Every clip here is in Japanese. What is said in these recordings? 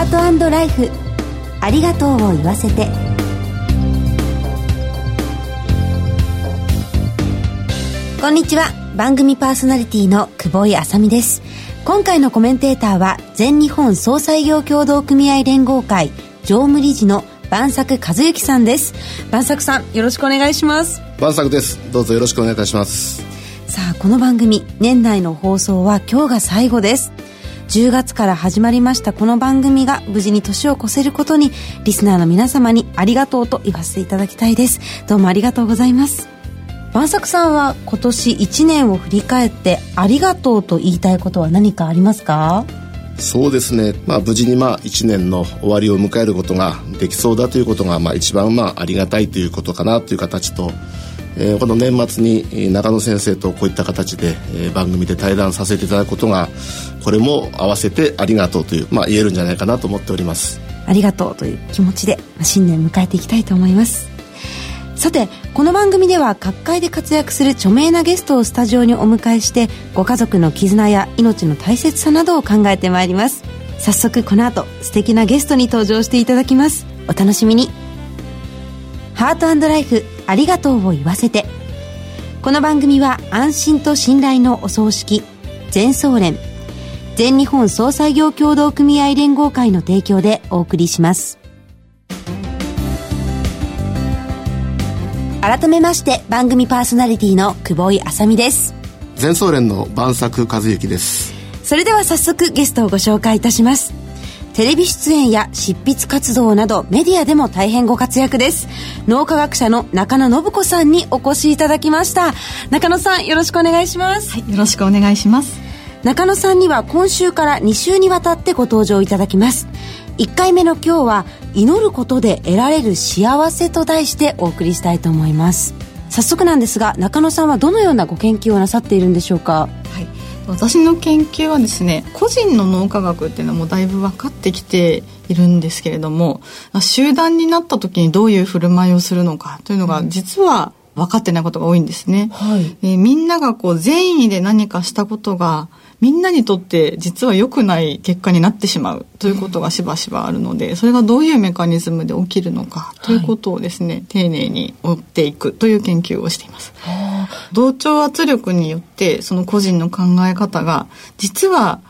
ハートライフ。ありがとうを言わせて。こんにちは。番組パーソナリティの久保井あさみです。今回のコメンテーターは全日本総裁業協同組合連合会常務理事の晩作和之さんです。晩作さんよろしくお願いします。晩作です。どうぞよろしくお願いいたします。さあこの番組年内の放送は今日が最後です10月から始まりましたこの番組が無事に年を越せることにリスナーの皆様にありがとうと言わせていただきたいですどうもありがとうございます晩作さんは今年1年を振り返ってありがとうと言いたいことは何かありますかそうですね、まあ、無事にまあ1年の終わりを迎えることができそうだということがまあ一番まあありがたいということかなという形と、えー、この年末に中野先生とこういった形で、えー、番組で対談させていただくことがこれも合わせてありがとうという、まあ、言えるんじゃないかなと思っております。ありがとうという気持ちで新年迎えていきたいと思います。さてこの番組では各界で活躍する著名なゲストをスタジオにお迎えしてご家族の絆や命の大切さなどを考えてまいります。早速この後素敵なゲストに登場していただきます。お楽しみに。ハートライフありがとうを言わせて。この番組は安心と信頼のお葬式全総連全日本総裁業協同組合連合会の提供でお送りします。改めまして番組パーソナリティの久保井あさみです。全総連の晩作和之です。それでは早速ゲストをご紹介いたしますテレビ出演や執筆活動などメディアでも大変ご活躍です。脳科学者の中野信子さんにお越しいただきました。中野さんよろしくお願いします、はい、よろしくお願いします。中野さんには今週から2週にわたってご登場いただきます。1回目の今日は祈ることで得られる幸せと題してお送りしたいと思います。早速なんですが中野さんはどのようなご研究をなさっているんでしょうか？はい私の研究はですね個人の脳科学っていうのもだいぶ分かってきているんですけれども集団になった時にどういう振る舞いをするのかというのが実は分かってないことが多いんですね、はい、えー、みんながこう善意で何かしたことがみんなにとって実は良くない結果になってしまうということがしばしばあるので、それがどういうメカニズムで起きるのかということをですね、はい、丁寧に追っていくという研究をしています。同調圧力によってその個人の考え方が実は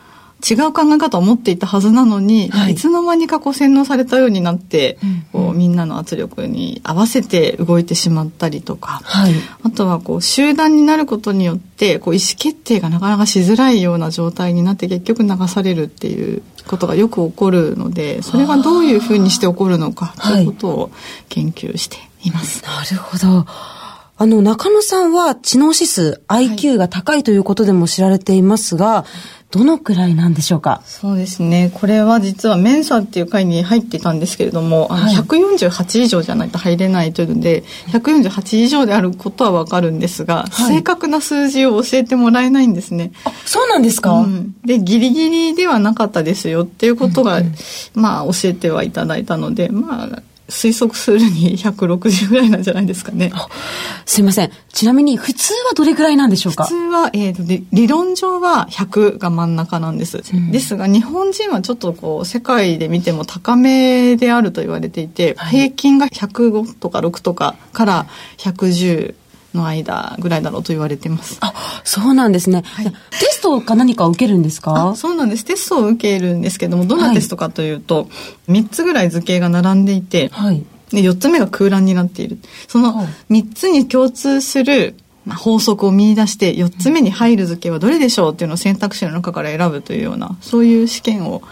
違う考え方を持っていたはずなのに、はい、いつの間にかこう洗脳されたようになって、うん、こうみんなの圧力に合わせて動いてしまったりとか、はい、あとはこう集団になることによってこう意思決定がなかなかしづらいような状態になって結局流されるっていうことがよく起こるのでそれがどういうふうにして起こるのかということを研究しています。はい、なるほど。あの、中野さんは知能指数 IQ が高いということでも知られていますが、どのくらいなんでしょうか？そうですね。これは実はメンサっていう会に入ってたんですけれども、あの148以上じゃないと入れないというので、148以上であることはわかるんですが、はい、正確な数字を教えてもらえないんですね。あ、そうなんですか、うん、で、ギリギリではなかったですよっていうことが、うんうん、まあ教えてはいただいたので、まあ、推測するに160ぐらいなんじゃないですかね。すいません。ちなみに普通はどれぐらいなんでしょうか？普通は、えーと、理論上は100が真ん中なんです。うん、ですが日本人はちょっとこう世界で見ても高めであると言われていて、はい、平均が105とか6とかから110の間ぐらいだろうと言われてます。あ、そうなんですね。はい、テストか何か受けるんですか？そうなんです。テストを受けるんですけども、どんなテストかというと、はい、3つぐらい図形が並んでいて、はい、で4つ目が空欄になっている。その3つに共通するまあ、法則を見出して4つ目に入る図形はどれでしょうっていうのを選択肢の中から選ぶというようなそういう試験を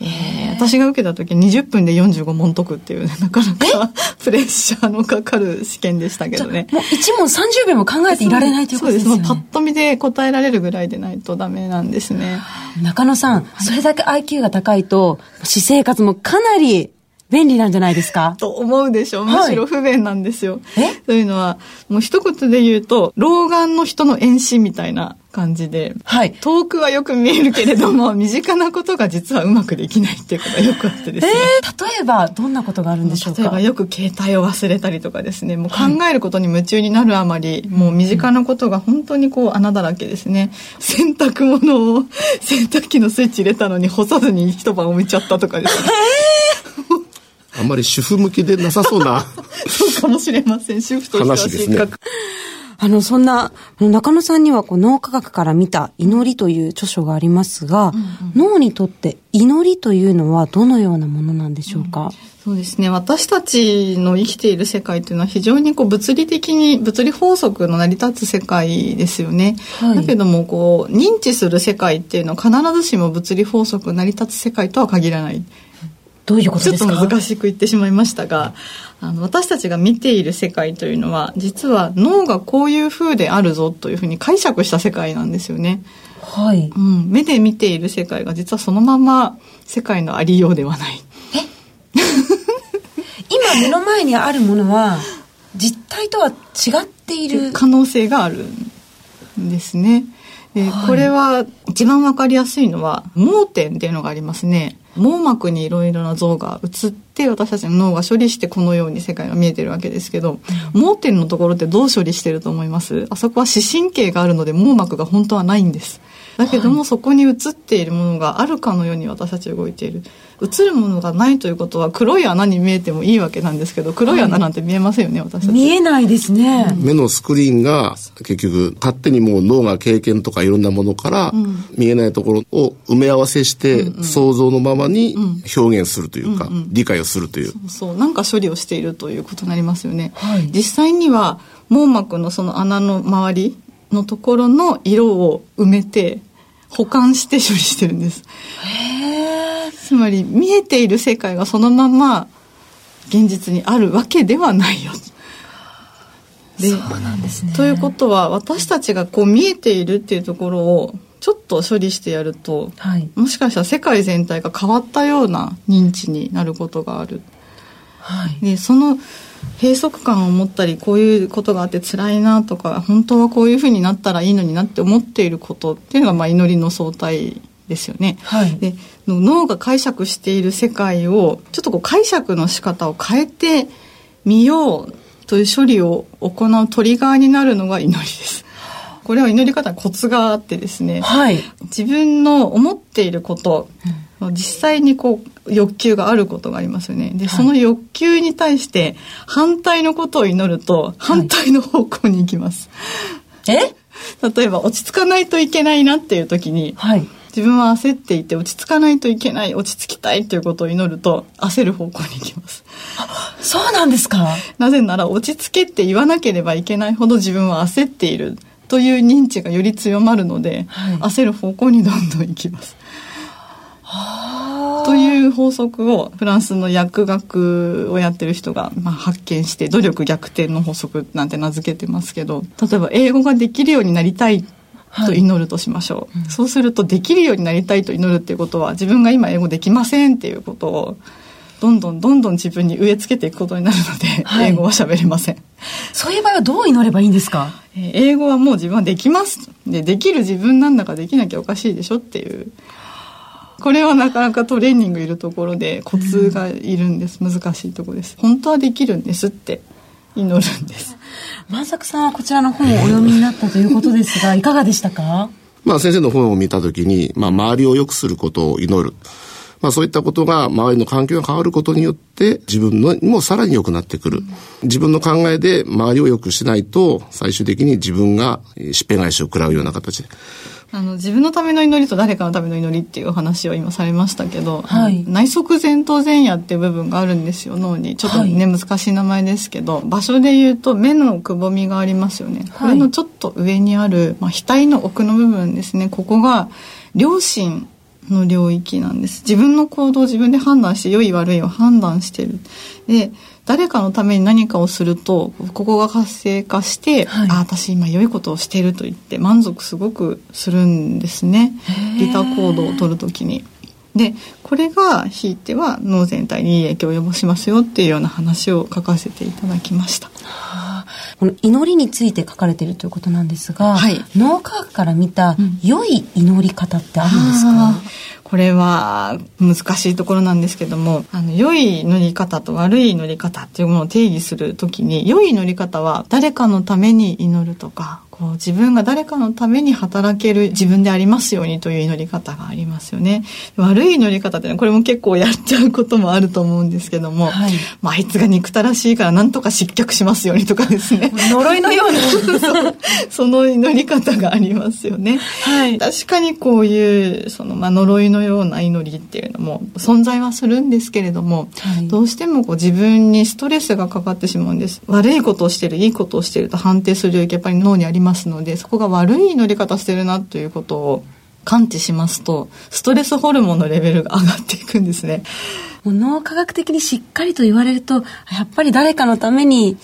えー、私が受けた時20分で45問解くっていう、ね、なかなかプレッシャーのかかる試験でしたけどね。もう1問30秒も考えていられないということですね。そうです。パッと見で答えられるぐらいでないとダメなんですね。中野さん、それだけ IQ が高いと、私生活もかなり便利なんじゃないですか？と思うでしょう。むしろ不便なんですよ。え？というのは、もう一言で言うと、老眼の人の遠視みたいな感じで、はい。遠くはよく見えるけれども、身近なことが実はうまくできないっていうことがよくあってですね。えー、例えば、どんなことがあるんでしょうか？例えばよく携帯を忘れたりとかですね、もう考えることに夢中になるあまり、もう身近なことが本当にこう穴だらけですね。洗濯物を洗濯機のスイッチ入れたのに干さずに一晩置いちゃったとかですね。あんまり主婦向きでなさそうな そうかもしれません。主婦としては話ですね失格。あの、そんな、中野さんにはこう脳科学から見た祈りという著書がありますが、脳にとって祈りというのはどのようなものなんでしょうか、そうですね。私たちの生きている世界というのは非常にこう物理的に、物理法則の成り立つ世界ですよね。はいだけども、こう、認知する世界っていうのは必ずしも物理法則成り立つ世界とは限らない。どういうことちょっとですか難しく言ってしまいましたが、あの、私たちが見ている世界というのは、実は脳がこういう風であるぞというふうに解釈した世界なんですよね。はい。うん。目で見ている世界が実はそのまま世界のありようではない。今目の前にあるものは、実体とは違っている？可能性があるんですね。で、これは一番わかりやすいのは盲点っていうのがありますね。網膜にいろいろな像が映って私たちの脳が処理してこのように世界が見えてるわけですけど、盲点のところってどう処理してると思います？あそこは視神経があるので網膜が本当はないんです。だけども、そこに映っているものがあるかのように私たちは動いている。映るものがないということは黒い穴に見えてもいいわけなんですけど、黒い穴なんて見えませんよね、私たち。見えないですね。目のスクリーンが結局勝手にもう脳が経験とかいろんなものから見えないところを埋め合わせして想像のままに表現するというか理解をするというそう。なんか処理をしているということになりますよね、はい。実際には網膜のその穴の周りのところの色を埋めて保管して処理してるんですつまり見えている世界がそのまま現実にあるわけではないよでそうなんですね。ということは私たちがこう見えているっていうところをちょっと処理してやるとはい。もしかしたら世界全体が変わったような認知になることがあるはい。でその閉塞感を持ったりこういうことがあって辛いなとか本当はこういうふうになったらいいのになって思っていることっていうのがまあ祈りの相対ですよね。はいで脳が解釈している世界をちょっとこう解釈の仕方を変えてみようという処理を行うトリガーになるのが祈りです。これは祈り方にコツがあってですね、はい。自分の思っていること、実際にこう欲求があることがありますよね。で、その欲求に対して反対のことを祈ると反対の方向に行きます、え？例えば落ち着かないといけないなっていう時にはい。自分は焦っていて落ち着かないといけない落ち着きたいということを祈ると焦る方向に行きます。そうなんですか？なぜなら落ち着けって言わなければいけないほど自分は焦っているという認知がより強まるので、はい。焦る方向にどんどん行きますという法則をフランスの薬学をやってる人がまあ発見して努力逆転の法則なんて名付けてますけど例えば英語ができるようになりたいと祈るとしましょう、そうするとできるようになりたいと祈るっていうことは自分が今英語できませんっていうことをどんどんどんどん自分に植え付けていくことになるので、はい。英語は喋れません。そういう場合はどう祈ればいいんですか？えー英語はもう自分はできます。でできる自分なんだからできなきゃおかしいでしょっていうこれはなかなかトレーニングいるところでコツがいるんです、難しいところです本当はできるんですって祈るんです 万作さんはこちらの本をお読みになったということですがいかがでしたか？まあ先生の本を見たときに、まあ周りを良くすることを祈る。まあそういったことが周りの環境が変わることによって自分のもさらに良くなってくる。自分の考えで周りを良くしないと最終的に自分がえーしっぺ返しを食らうような形で。あの自分のための祈りと誰かのための祈りっていうお話を今されましたけど、はい。内側前頭前野っていう部分があるんですよ脳に。ちょっとね、難しい名前ですけど場所で言うと目のくぼみがありますよね、これのちょっと上にある、まあ、額の奥の部分ですね。ここが良心の領域なんです。自分の行動を自分で判断して良い悪いを判断してる。で誰かのために何かをするとここが活性化して、はい。あ私今良いことをしていると言って満足すごくするんですね。利他行動を取るときに。でこれがひいては脳全体にいい影響を及ぼしますよっていうような話を書かせていただきました。はあ、この祈りについて書かれているということなんですが、はい、脳科学から見た良い祈り方ってあるんですか、うんこれは難しいところなんですけども、あの、良い乗り方と悪い乗り方っていうものを定義するときに、良い乗り方は誰かのために祈るとか、こう自分が誰かのために働ける自分でありますようにという祈り方がありますよね。悪い祈り方ってこれも結構やっちゃうこともあると思うんですけども、はい、まあ、あいつが憎たらしいからなんとか失脚しますようにとかですね。呪いのような その祈り方がありますよね。はい、確かにこういう、その、まあ、呪いのような祈りっていうのも存在はするんですけれども、はい、どうしてもこう自分にストレスがかかってしまうんです。悪いことをしてる、いいことをしてると判定する領域やっぱり脳にありますのでそこが悪い乗り方してるなということを感知しますとストレスホルモンのレベルが上がっていくんですね。脳科学的にしっかりと言われるとやっぱり誰かのために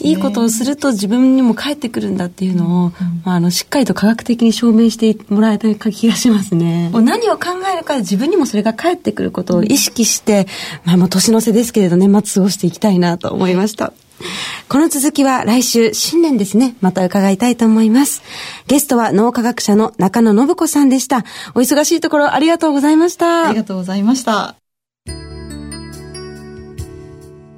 いいことをすると自分にも返ってくるんだっていうのを、うんまあ、あのしっかりと科学的に証明してもらえた気がしますね。何を考えるか自分にもそれが返ってくることを意識して、まあもう年の瀬ですけれど年末過ごしていきたいなと思いました。この続きは来週新年ですね、また伺いたいと思います。ゲストは脳科学者の中野信子さんでした。お忙しいところありがとうございました。ありがとうございました。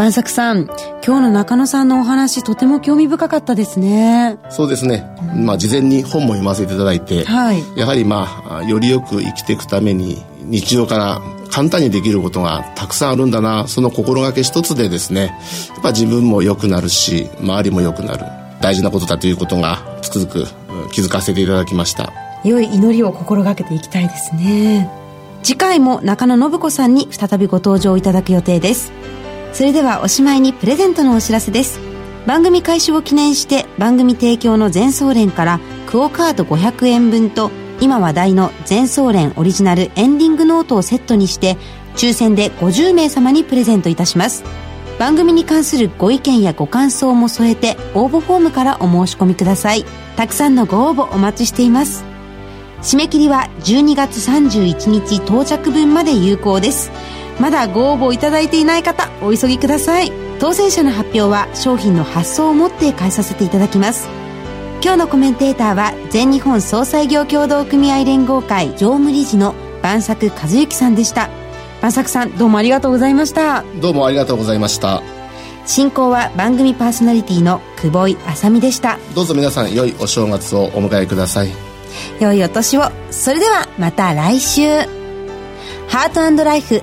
万作さん今日の中野さんのお話とても興味深かったですね。そうですね、まあ事前に本も読ませていただいて、はい、やはりまあよりよく生きていくために日常から簡単にできることがたくさんあるんだなその心がけ一つでですねやっぱ自分も良くなるし周りも良くなる大事なことだということがつくづく気づかせていただきました。良い祈りを心がけていきたいですね。次回も中野信子さんに再びご登場いただく予定ですそれではおしまいにプレゼントのお知らせです。番組開始を記念して番組提供の全総連からクオ・カード500円分と今話題の全総連オリジナルエンディングノートをセットにして抽選で50名様にプレゼントいたします。番組に関するご意見やご感想も添えて応募フォームからお申し込みください。たくさんのご応募お待ちしています。締め切りは12月31日到着分まで有効です。まだご応募いただいていない方お急ぎください。当選者の発表は商品の発送をもって返させていただきます。今日のコメンテーターは全日本総裁業協同組合連合会常務理事の万作和幸さんでした。万作さんどうもありがとうございました。どうもありがとうございました。進行は番組パーソナリティの久保井あさみでした。どうぞ皆さん良いお正月をお迎えください。良いお年を。それではまた来週。ハートライフ